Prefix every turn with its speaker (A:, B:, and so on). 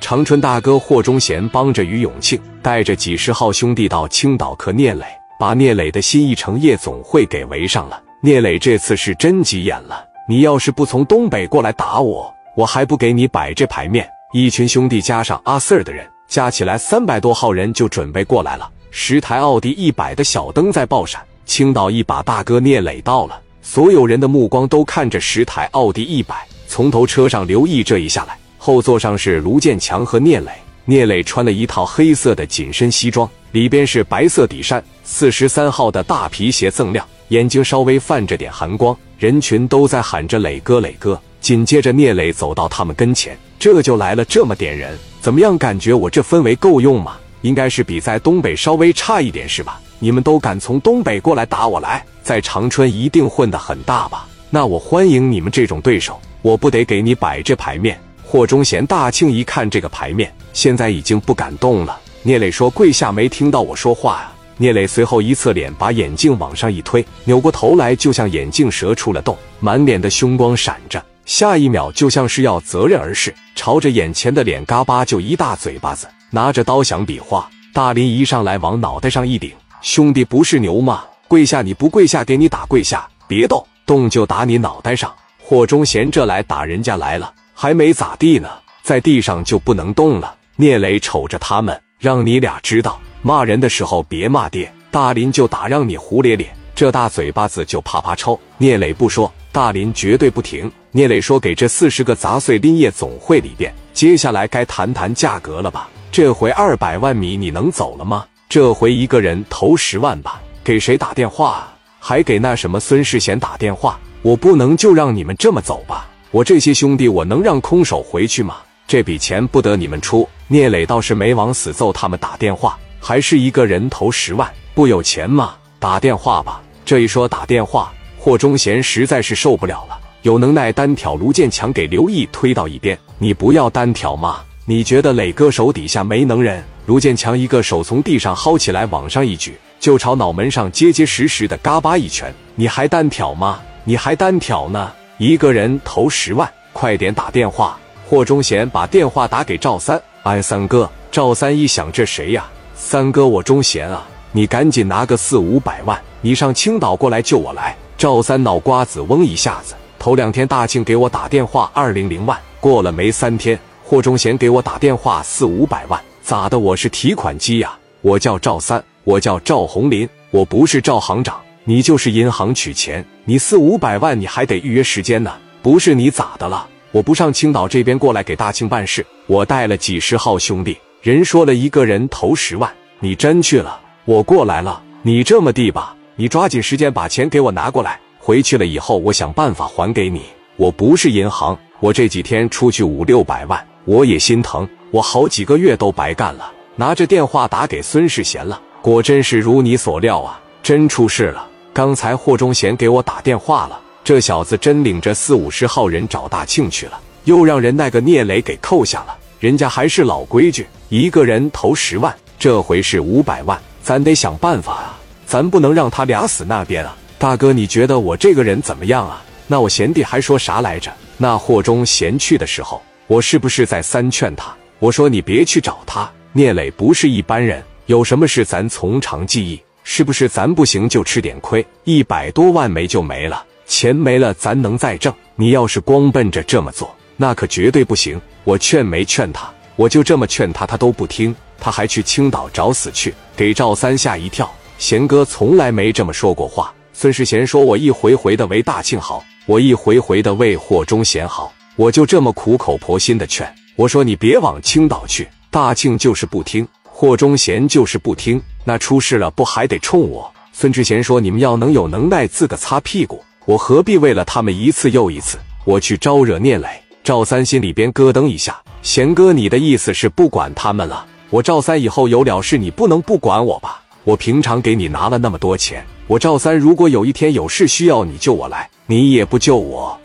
A: 长春大哥霍忠贤帮着于永庆带着几十号兄弟到青岛克聂磊，把聂磊的新一城夜总会给围上了。聂磊这次是真急眼了，你要是不从东北过来打我，我还不给你摆这牌面。一群兄弟加上阿 Sir 的人，加起来三百多号人就准备过来了。十台奥迪一百的小灯在爆闪，青岛一把大哥聂磊到了，所有人的目光都看着十台奥迪一百。从头车上刘毅这一下来。后座上是卢建强和聂磊，聂磊穿了一套黑色的紧身西装，里边是白色底衫，四十三号的大皮鞋锃亮，眼睛稍微泛着点寒光。人群都在喊着“磊哥，磊哥”。紧接着，聂磊走到他们跟前，这就来了这么点人，怎么样？感觉我这氛围够用吗？应该是比在东北稍微差一点是吧？你们都敢从东北过来打我来，在长春一定混得很大吧？那我欢迎你们这种对手，我不得给你摆这牌面。霍忠贤、大庆一看这个牌面，现在已经不敢动了。聂磊说：“跪下，没听到我说话呀？”聂磊随后一侧脸，把眼镜往上一推，扭过头来，就像眼镜蛇出了洞，满脸的凶光闪着。下一秒，就像是要责任而逝，朝着眼前的脸嘎巴就一大嘴巴子，拿着刀想比划。大林一上来，往脑袋上一顶：“兄弟不是牛吗？跪下！你不跪下，给你打跪下！别动，动就打你脑袋上。”霍忠贤这来打人家来了。还没咋地呢，在地上就不能动了。聂磊瞅着他们，让你俩知道，骂人的时候别骂爹。大林就打，让你胡咧咧，这大嘴巴子就啪啪抽。聂磊不说，大林绝对不停。聂磊说：“给这四十个杂碎拎夜总会里边，接下来该谈谈价格了吧？这回二百万米你能走了吗？这回一个人投十万吧。给谁打电话？还给那什么孙世贤打电话？我不能就让你们这么走吧？”我这些兄弟，我能让空手回去吗？这笔钱不得你们出。聂磊倒是没往死揍他们打电话，还是一个人投十万，不有钱吗？打电话吧。这一说打电话，霍忠贤实在是受不了了，有能耐单挑卢建强，给刘毅推到一边。你不要单挑吗？你觉得磊哥手底下没能人？卢建强一个手从地上薅起来，往上一举，就朝脑门上结结实实的嘎巴一拳。你还单挑吗？你还单挑呢？一个人投十万，快点打电话！霍忠贤把电话打给赵三，哎，三哥，赵三一想，这谁呀？三哥，我忠贤啊，你赶紧拿个四五百万，你上青岛过来救我来。赵三脑瓜子嗡一下子，头两天大庆给我打电话二零零万，过了没三天，霍忠贤给我打电话四五百万，咋的？我是提款机呀！我叫赵三，我叫赵红林，我不是赵行长。你就是银行取钱，你四五百万你还得预约时间呢，不是你咋的了？我不上青岛这边过来给大庆办事，我带了几十号兄弟，人说了一个人投十万，你真去了？我过来了，你这么地吧，你抓紧时间把钱给我拿过来，回去了以后我想办法还给你。我不是银行，我这几天出去五六百万，我也心疼，我好几个月都白干了。拿着电话打给孙世贤了，果真是如你所料啊，真出事了。刚才霍忠贤给我打电话了，这小子真领着四五十号人找大庆去了，又让人那个聂磊给扣下了。人家还是老规矩，一个人投十万，这回是五百万，咱得想办法啊，咱不能让他俩死那边啊。大哥，你觉得我这个人怎么样啊？那我贤弟还说啥来着？那霍忠贤去的时候，我是不是在三劝他？我说你别去找他，聂磊不是一般人，有什么事咱从长计议。是不是咱不行就吃点亏？一百多万没就没了，钱没了咱能再挣。你要是光奔着这么做，那可绝对不行。我劝没劝他，我就这么劝他，他都不听，他还去青岛找死去，给赵三吓一跳。贤哥从来没这么说过话。孙世贤说：“我一回回的为大庆好，我一回回的为霍忠贤好，我就这么苦口婆心的劝。我说你别往青岛去，大庆就是不听。”霍忠贤就是不听，那出事了不还得冲我？孙志贤说：“你们要能有能耐，自个擦屁股，我何必为了他们一次又一次，我去招惹聂磊？”赵三心里边咯噔一下，贤哥，你的意思是不管他们了？我赵三以后有了事，你不能不管我吧？我平常给你拿了那么多钱，我赵三如果有一天有事需要你救我来，你也不救我，